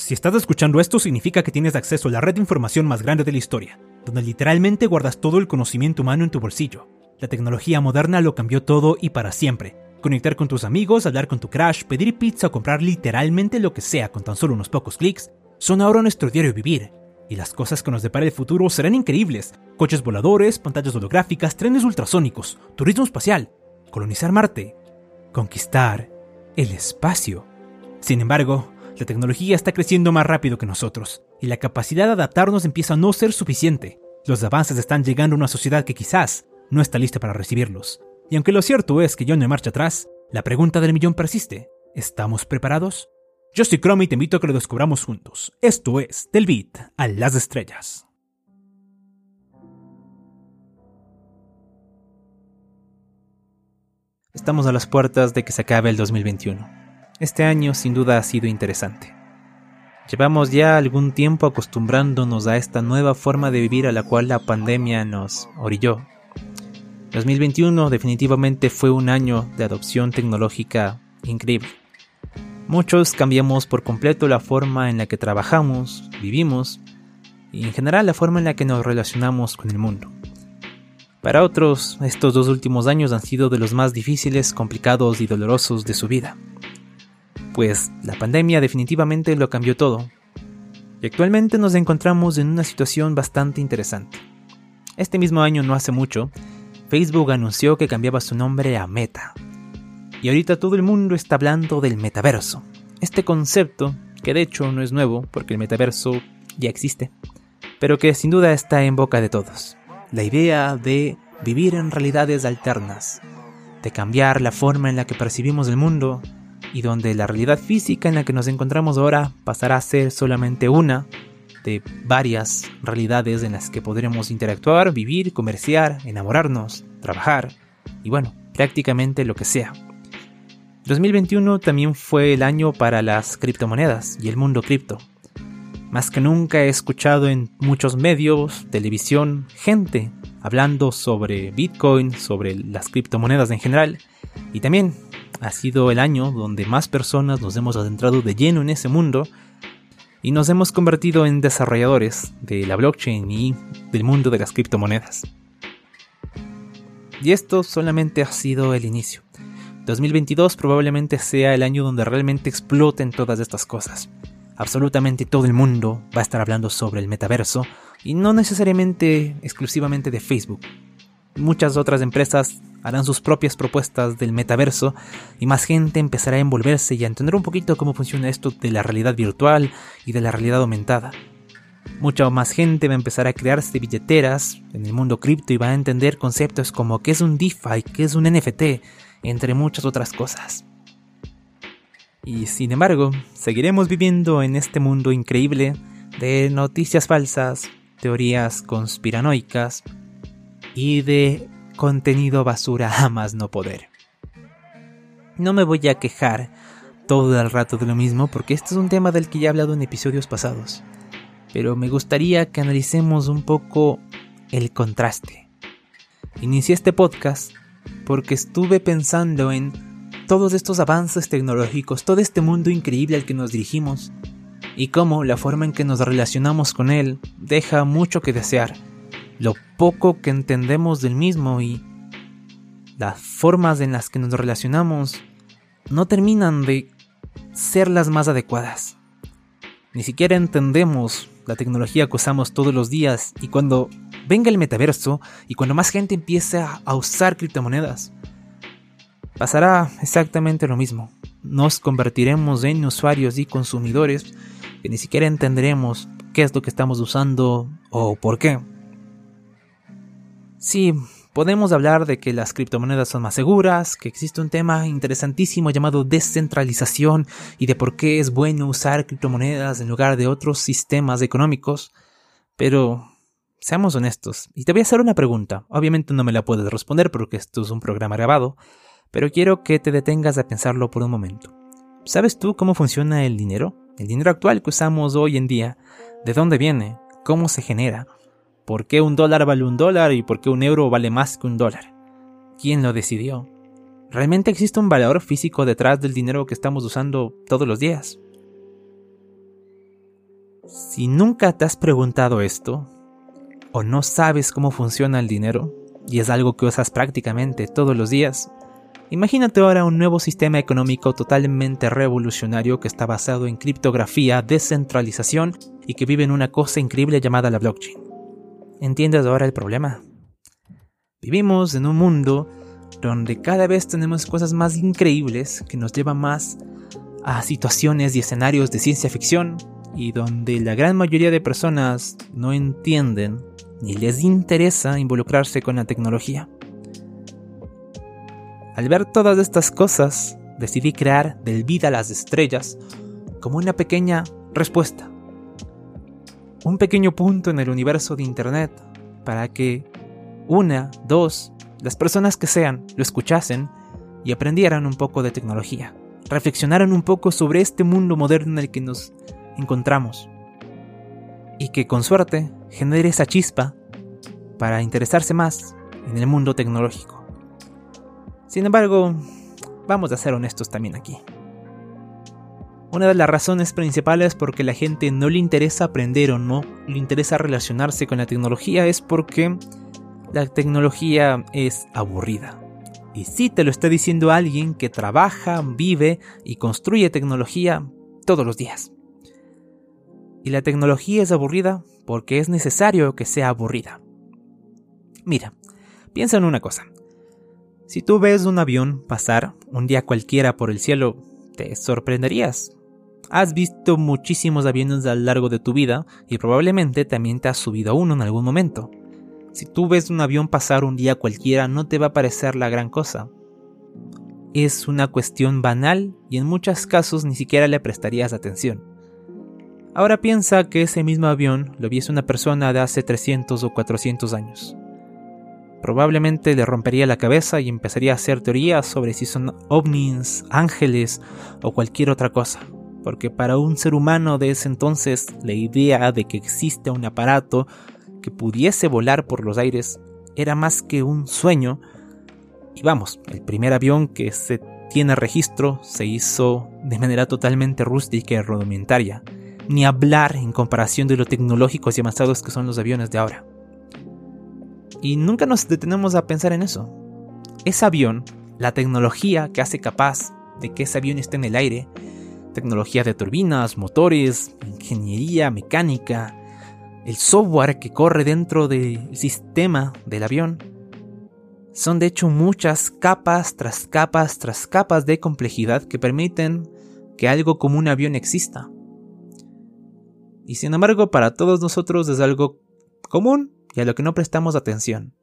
Si estás escuchando esto significa que tienes acceso a la red de información más grande de la historia, donde literalmente guardas todo el conocimiento humano en tu bolsillo. La tecnología moderna lo cambió todo y para siempre. Conectar con tus amigos, hablar con tu crush, pedir pizza o comprar literalmente lo que sea con tan solo unos pocos clics, son ahora nuestro diario vivir. Y las cosas que nos depara el futuro serán increíbles. Coches voladores, pantallas holográficas, trenes ultrasónicos, turismo espacial, colonizar Marte, conquistar el espacio. Sin embargo, la tecnología está creciendo más rápido que nosotros, y la capacidad de adaptarnos empieza a no ser suficiente. Los avances están llegando a una sociedad que quizás no está lista para recibirlos. Y aunque lo cierto es que yo no marcha atrás, la pregunta del millón persiste. ¿Estamos preparados? Yo soy Chrome y te invito a que lo descubramos juntos. Esto es Del Beat a las Estrellas. Estamos a las puertas de que se acabe el 2021. Este año sin duda ha sido interesante. Llevamos ya algún tiempo acostumbrándonos a esta nueva forma de vivir a la cual la pandemia nos orilló. 2021 definitivamente fue un año de adopción tecnológica increíble. Muchos cambiamos por completo la forma en la que trabajamos, vivimos y en general la forma en la que nos relacionamos con el mundo. Para otros, estos dos últimos años han sido de los más difíciles, complicados y dolorosos de su vida pues la pandemia definitivamente lo cambió todo. Y actualmente nos encontramos en una situación bastante interesante. Este mismo año, no hace mucho, Facebook anunció que cambiaba su nombre a Meta. Y ahorita todo el mundo está hablando del metaverso. Este concepto, que de hecho no es nuevo, porque el metaverso ya existe, pero que sin duda está en boca de todos. La idea de vivir en realidades alternas, de cambiar la forma en la que percibimos el mundo y donde la realidad física en la que nos encontramos ahora pasará a ser solamente una de varias realidades en las que podremos interactuar, vivir, comerciar, enamorarnos, trabajar y bueno, prácticamente lo que sea. 2021 también fue el año para las criptomonedas y el mundo cripto. Más que nunca he escuchado en muchos medios, televisión, gente hablando sobre Bitcoin, sobre las criptomonedas en general y también ha sido el año donde más personas nos hemos adentrado de lleno en ese mundo y nos hemos convertido en desarrolladores de la blockchain y del mundo de las criptomonedas. Y esto solamente ha sido el inicio. 2022 probablemente sea el año donde realmente exploten todas estas cosas. Absolutamente todo el mundo va a estar hablando sobre el metaverso y no necesariamente exclusivamente de Facebook. Muchas otras empresas harán sus propias propuestas del metaverso y más gente empezará a envolverse y a entender un poquito cómo funciona esto de la realidad virtual y de la realidad aumentada. Mucha más gente va a empezar a crearse billeteras en el mundo cripto y va a entender conceptos como qué es un DeFi, qué es un NFT, entre muchas otras cosas. Y sin embargo, seguiremos viviendo en este mundo increíble de noticias falsas, teorías conspiranoicas y de contenido basura a más no poder. No me voy a quejar todo el rato de lo mismo porque este es un tema del que ya he hablado en episodios pasados, pero me gustaría que analicemos un poco el contraste. Inicié este podcast porque estuve pensando en todos estos avances tecnológicos, todo este mundo increíble al que nos dirigimos, y cómo la forma en que nos relacionamos con él deja mucho que desear lo poco que entendemos del mismo y las formas en las que nos relacionamos no terminan de ser las más adecuadas. Ni siquiera entendemos la tecnología que usamos todos los días y cuando venga el metaverso y cuando más gente empiece a usar criptomonedas, pasará exactamente lo mismo. Nos convertiremos en usuarios y consumidores que ni siquiera entenderemos qué es lo que estamos usando o por qué. Sí, podemos hablar de que las criptomonedas son más seguras, que existe un tema interesantísimo llamado descentralización y de por qué es bueno usar criptomonedas en lugar de otros sistemas económicos, pero seamos honestos, y te voy a hacer una pregunta, obviamente no me la puedes responder porque esto es un programa grabado, pero quiero que te detengas a pensarlo por un momento. ¿Sabes tú cómo funciona el dinero? El dinero actual que usamos hoy en día, ¿de dónde viene? ¿Cómo se genera? ¿Por qué un dólar vale un dólar y por qué un euro vale más que un dólar? ¿Quién lo decidió? ¿Realmente existe un valor físico detrás del dinero que estamos usando todos los días? Si nunca te has preguntado esto, o no sabes cómo funciona el dinero, y es algo que usas prácticamente todos los días, imagínate ahora un nuevo sistema económico totalmente revolucionario que está basado en criptografía, descentralización y que vive en una cosa increíble llamada la blockchain. ¿Entiendes ahora el problema? Vivimos en un mundo donde cada vez tenemos cosas más increíbles que nos llevan más a situaciones y escenarios de ciencia ficción y donde la gran mayoría de personas no entienden ni les interesa involucrarse con la tecnología. Al ver todas estas cosas, decidí crear Del Vida a las Estrellas como una pequeña respuesta. Un pequeño punto en el universo de Internet para que una, dos, las personas que sean lo escuchasen y aprendieran un poco de tecnología, reflexionaran un poco sobre este mundo moderno en el que nos encontramos y que con suerte genere esa chispa para interesarse más en el mundo tecnológico. Sin embargo, vamos a ser honestos también aquí. Una de las razones principales por que la gente no le interesa aprender o no le interesa relacionarse con la tecnología es porque la tecnología es aburrida. Y sí te lo está diciendo alguien que trabaja, vive y construye tecnología todos los días. Y la tecnología es aburrida porque es necesario que sea aburrida. Mira, piensa en una cosa. Si tú ves un avión pasar un día cualquiera por el cielo, te sorprenderías. Has visto muchísimos aviones a lo largo de tu vida y probablemente también te has subido a uno en algún momento. Si tú ves un avión pasar un día cualquiera no te va a parecer la gran cosa. Es una cuestión banal y en muchos casos ni siquiera le prestarías atención. Ahora piensa que ese mismo avión lo viese una persona de hace 300 o 400 años. Probablemente le rompería la cabeza y empezaría a hacer teorías sobre si son ovnis, ángeles o cualquier otra cosa. Porque para un ser humano de ese entonces la idea de que existe un aparato que pudiese volar por los aires era más que un sueño. Y vamos, el primer avión que se tiene registro se hizo de manera totalmente rústica y rudimentaria, ni hablar en comparación de lo tecnológicos y avanzados que son los aviones de ahora. Y nunca nos detenemos a pensar en eso. Ese avión, la tecnología que hace capaz de que ese avión esté en el aire, tecnología de turbinas, motores, ingeniería mecánica, el software que corre dentro del sistema del avión, son de hecho muchas capas tras capas tras capas de complejidad que permiten que algo como un avión exista. Y sin embargo, para todos nosotros es algo común y a lo que no prestamos atención.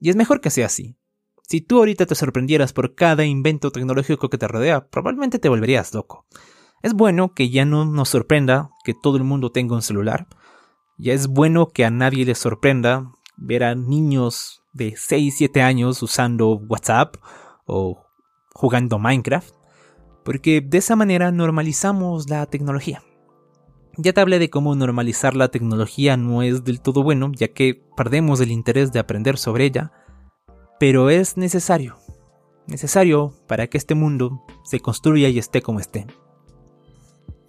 Y es mejor que sea así. Si tú ahorita te sorprendieras por cada invento tecnológico que te rodea, probablemente te volverías loco. Es bueno que ya no nos sorprenda que todo el mundo tenga un celular, ya es bueno que a nadie le sorprenda ver a niños de 6, 7 años usando WhatsApp o jugando Minecraft, porque de esa manera normalizamos la tecnología. Ya te hablé de cómo normalizar la tecnología no es del todo bueno, ya que perdemos el interés de aprender sobre ella, pero es necesario, necesario para que este mundo se construya y esté como esté.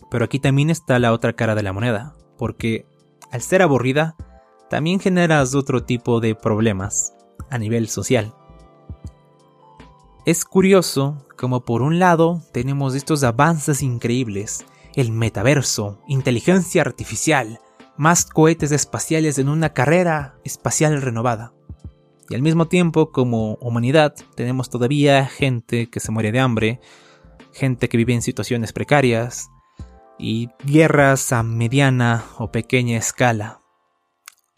Pero aquí también está la otra cara de la moneda, porque al ser aburrida, también generas otro tipo de problemas a nivel social. Es curioso como por un lado tenemos estos avances increíbles, el metaverso, inteligencia artificial, más cohetes espaciales en una carrera espacial renovada. Y al mismo tiempo, como humanidad, tenemos todavía gente que se muere de hambre, gente que vive en situaciones precarias, y guerras a mediana o pequeña escala.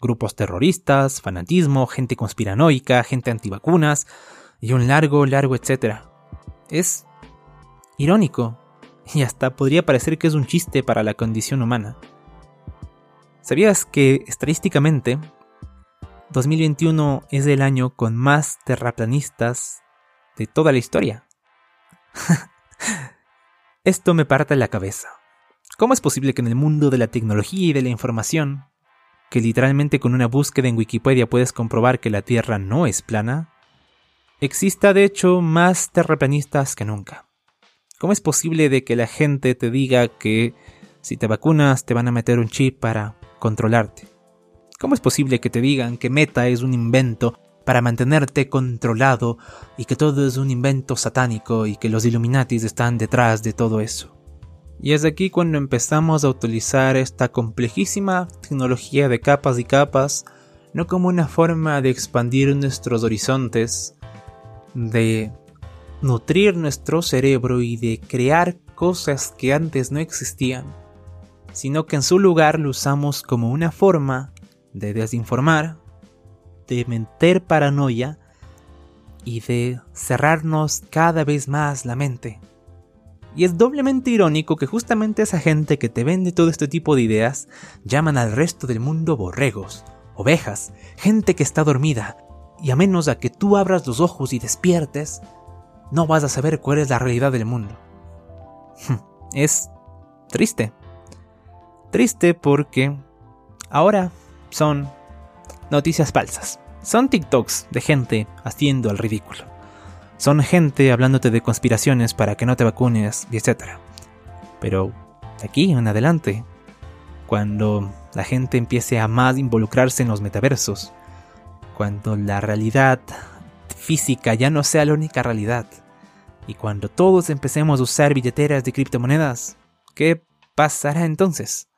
Grupos terroristas, fanatismo, gente conspiranoica, gente antivacunas y un largo, largo etcétera. Es irónico y hasta podría parecer que es un chiste para la condición humana. ¿Sabías que estadísticamente 2021 es el año con más terraplanistas de toda la historia? Esto me parte la cabeza. ¿Cómo es posible que en el mundo de la tecnología y de la información, que literalmente con una búsqueda en Wikipedia puedes comprobar que la Tierra no es plana, exista de hecho más terraplanistas que nunca? ¿Cómo es posible de que la gente te diga que Si te vacunas, te van a meter un chip para controlarte. ¿Cómo es posible que te digan que Meta es un invento para mantenerte controlado y que todo es un invento satánico y que los Illuminatis están detrás de todo eso? Y es aquí cuando empezamos a utilizar esta complejísima tecnología de capas y capas, no como una forma de expandir nuestros horizontes, de nutrir nuestro cerebro y de crear cosas que antes no existían, sino que en su lugar lo usamos como una forma de desinformar, de meter paranoia y de cerrarnos cada vez más la mente. Y es doblemente irónico que justamente esa gente que te vende todo este tipo de ideas llaman al resto del mundo borregos, ovejas, gente que está dormida, y a menos a que tú abras los ojos y despiertes, no vas a saber cuál es la realidad del mundo. Es triste. Triste porque ahora son noticias falsas. Son TikToks de gente haciendo el ridículo. Son gente hablándote de conspiraciones para que no te vacunes y etc. Pero aquí en adelante, cuando la gente empiece a más involucrarse en los metaversos, cuando la realidad física ya no sea la única realidad, y cuando todos empecemos a usar billeteras de criptomonedas, ¿qué pasará entonces?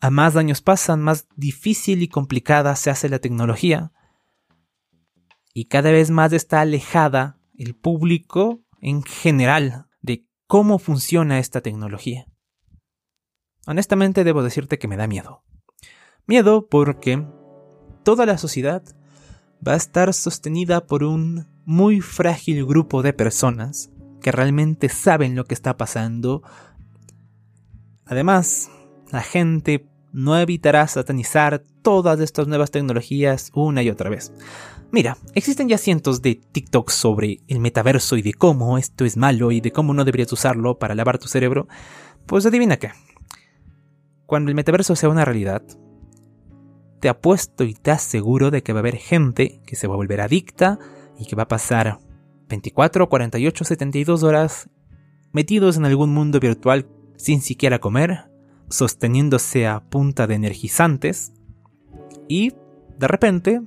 A más años pasan, más difícil y complicada se hace la tecnología, y cada vez más está alejada el público en general de cómo funciona esta tecnología. Honestamente debo decirte que me da miedo. Miedo porque toda la sociedad va a estar sostenida por un muy frágil grupo de personas que realmente saben lo que está pasando. Además, la gente no evitará satanizar todas estas nuevas tecnologías una y otra vez. Mira, existen ya cientos de TikToks sobre el metaverso y de cómo esto es malo y de cómo no deberías usarlo para lavar tu cerebro. Pues adivina qué. Cuando el metaverso sea una realidad, te apuesto y te aseguro de que va a haber gente que se va a volver adicta y que va a pasar 24, 48, 72 horas metidos en algún mundo virtual sin siquiera comer, sosteniéndose a punta de energizantes y de repente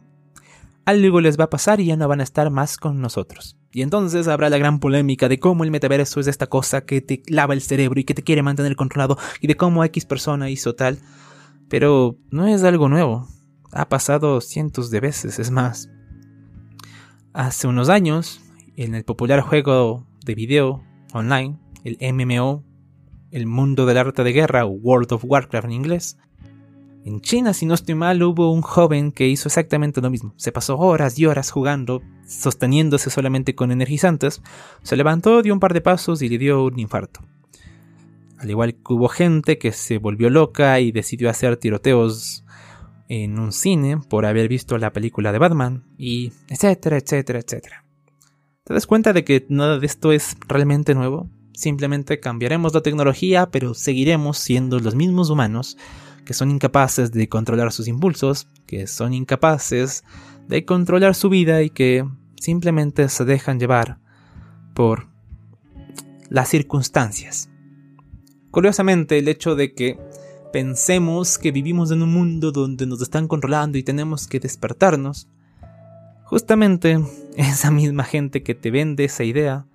algo les va a pasar y ya no van a estar más con nosotros. Y entonces habrá la gran polémica de cómo el metaverso es esta cosa que te lava el cerebro y que te quiere mantener controlado y de cómo X persona hizo tal. Pero no es algo nuevo. Ha pasado cientos de veces, es más. Hace unos años, en el popular juego de video online, el MMO, el mundo del arte de guerra, World of Warcraft en inglés, en China, si no estoy mal, hubo un joven que hizo exactamente lo mismo. Se pasó horas y horas jugando, sosteniéndose solamente con energizantes. Se levantó, dio un par de pasos y le dio un infarto. Al igual que hubo gente que se volvió loca y decidió hacer tiroteos en un cine por haber visto la película de Batman, y etcétera, etcétera, etcétera. ¿Te das cuenta de que nada de esto es realmente nuevo? Simplemente cambiaremos la tecnología, pero seguiremos siendo los mismos humanos que son incapaces de controlar sus impulsos, que son incapaces de controlar su vida y que simplemente se dejan llevar por las circunstancias. Curiosamente, el hecho de que pensemos que vivimos en un mundo donde nos están controlando y tenemos que despertarnos, justamente esa misma gente que te vende esa idea,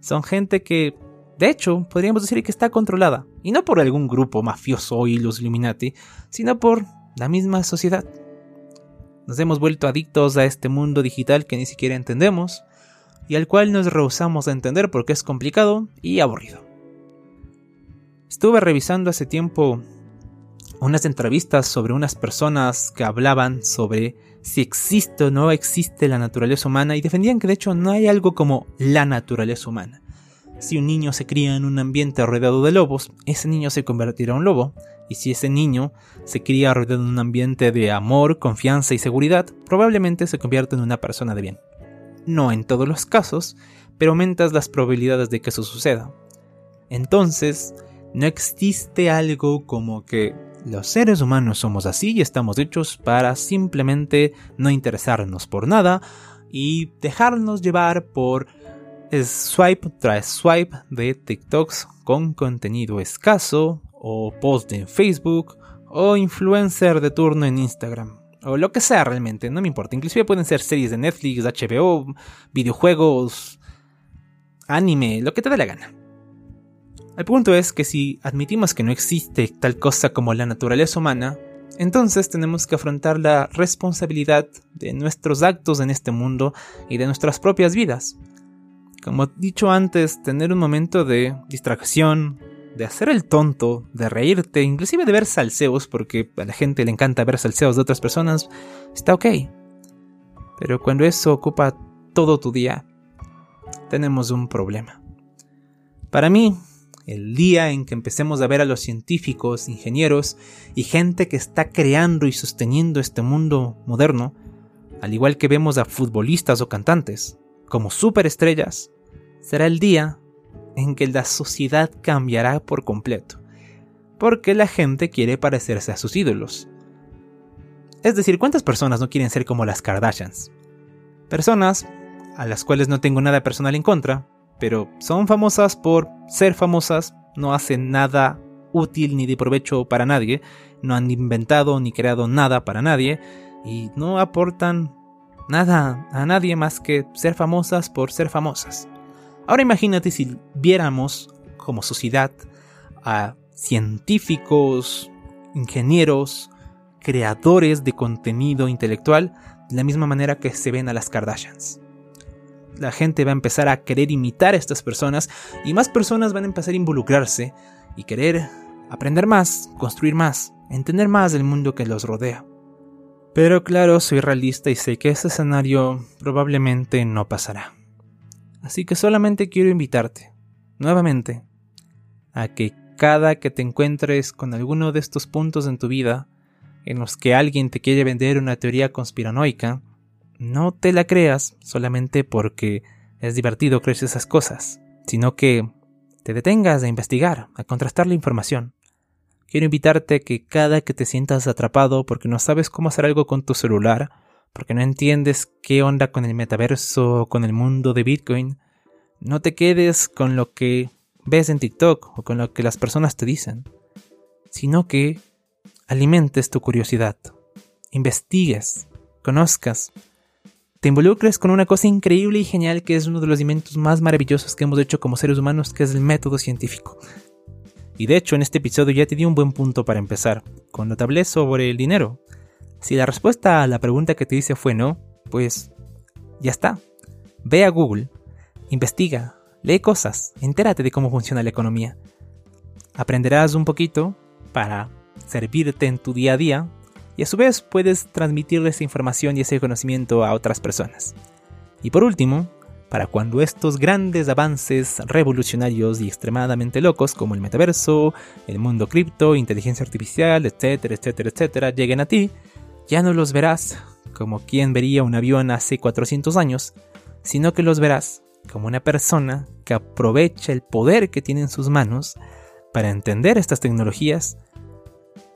son gente que de hecho, podríamos decir que está controlada, y no por algún grupo mafioso y los Illuminati, sino por la misma sociedad. Nos hemos vuelto adictos a este mundo digital que ni siquiera entendemos, y al cual nos rehusamos a entender porque es complicado y aburrido. Estuve revisando hace tiempo unas entrevistas sobre unas personas que hablaban sobre si existe o no existe la naturaleza humana y defendían que de hecho no hay algo como la naturaleza humana. Si un niño se cría en un ambiente rodeado de lobos, ese niño se convertirá en un lobo. Y si ese niño se cría rodeado de un ambiente de amor, confianza y seguridad, probablemente se convierta en una persona de bien. No en todos los casos, pero aumentas las probabilidades de que eso suceda. Entonces, no existe algo como que los seres humanos somos así y estamos hechos para simplemente no interesarnos por nada y dejarnos llevar por es swipe tras swipe de TikToks con contenido escaso o post en Facebook, o influencer de turno en Instagram. O lo que sea realmente, no me importa. Inclusive pueden ser series de Netflix, HBO, videojuegos, anime, lo que te dé la gana. El punto es que si admitimos que no existe tal cosa como la naturaleza humana, entonces tenemos que afrontar la responsabilidad de nuestros actos en este mundo y de nuestras propias vidas. Como he dicho antes, tener un momento de distracción, de hacer el tonto, de reírte, inclusive de ver salseos, porque a la gente le encanta ver salseos de otras personas, está ok. Pero cuando eso ocupa todo tu día, tenemos un problema. Para mí, el día en que empecemos a ver a los científicos, ingenieros y gente que está creando y sosteniendo este mundo moderno, al igual que vemos a futbolistas o cantantes, como superestrellas, será el día en que la sociedad cambiará por completo, porque la gente quiere parecerse a sus ídolos. Es decir, ¿cuántas personas no quieren ser como las Kardashians? Personas a las cuales no tengo nada personal en contra, pero son famosas por ser famosas, no hacen nada útil ni de provecho para nadie, no han inventado ni creado nada para nadie y no aportan nada a nadie más que ser famosas por ser famosas. Ahora imagínate si viéramos como sociedad a científicos, ingenieros, creadores de contenido intelectual de la misma manera que se ven a las Kardashians. La gente va a empezar a querer imitar a estas personas y más personas van a empezar a involucrarse y querer aprender más, construir más, entender más del mundo que los rodea. Pero claro, soy realista y sé que ese escenario probablemente no pasará. Así que solamente quiero invitarte, nuevamente, a que cada que te encuentres con alguno de estos puntos en tu vida en los que alguien te quiere vender una teoría conspiranoica, no te la creas solamente porque es divertido creer esas cosas, sino que te detengas a investigar, a contrastar la información. Quiero invitarte a que cada que te sientas atrapado porque no sabes cómo hacer algo con tu celular, porque no entiendes qué onda con el metaverso o con el mundo de Bitcoin, no te quedes con lo que ves en TikTok o con lo que las personas te dicen, sino que alimentes tu curiosidad, investigues, conozcas, te involucres con una cosa increíble y genial que es uno de los inventos más maravillosos que hemos hecho como seres humanos, que es el método científico. Y de hecho, en este episodio ya te di un buen punto para empezar, cuando te hablé sobre el dinero. Si la respuesta a la pregunta que te hice fue no, pues ya está. Ve a Google, investiga, lee cosas, entérate de cómo funciona la economía. Aprenderás un poquito para servirte en tu día a día y a su vez puedes transmitir esa información y ese conocimiento a otras personas. Y por último, para cuando estos grandes avances revolucionarios y extremadamente locos como el metaverso, el mundo cripto, inteligencia artificial, etcétera, etcétera, etcétera, lleguen a ti, ya no los verás como quien vería un avión hace 400 años, sino que los verás como una persona que aprovecha el poder que tiene en sus manos para entender estas tecnologías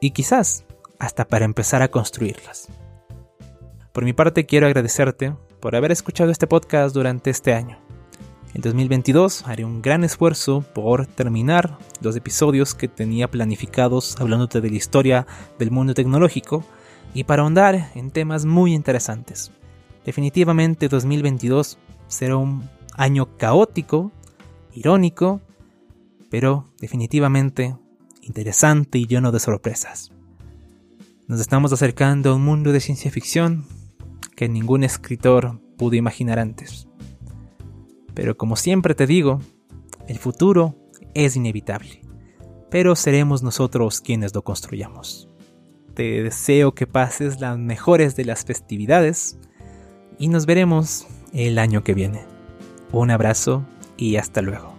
y quizás hasta para empezar a construirlas. Por mi parte quiero agradecerte por haber escuchado este podcast durante este año. En 2022 haré un gran esfuerzo por terminar los episodios que tenía planificados hablándote de la historia del mundo tecnológico y para ahondar en temas muy interesantes. Definitivamente 2022 será un año caótico, irónico, pero definitivamente interesante y lleno de sorpresas. Nos estamos acercando a un mundo de ciencia ficción que ningún escritor pudo imaginar antes. Pero como siempre te digo, el futuro es inevitable, pero seremos nosotros quienes lo construyamos. Te deseo que pases las mejores de las festividades y nos veremos el año que viene. Un abrazo y hasta luego.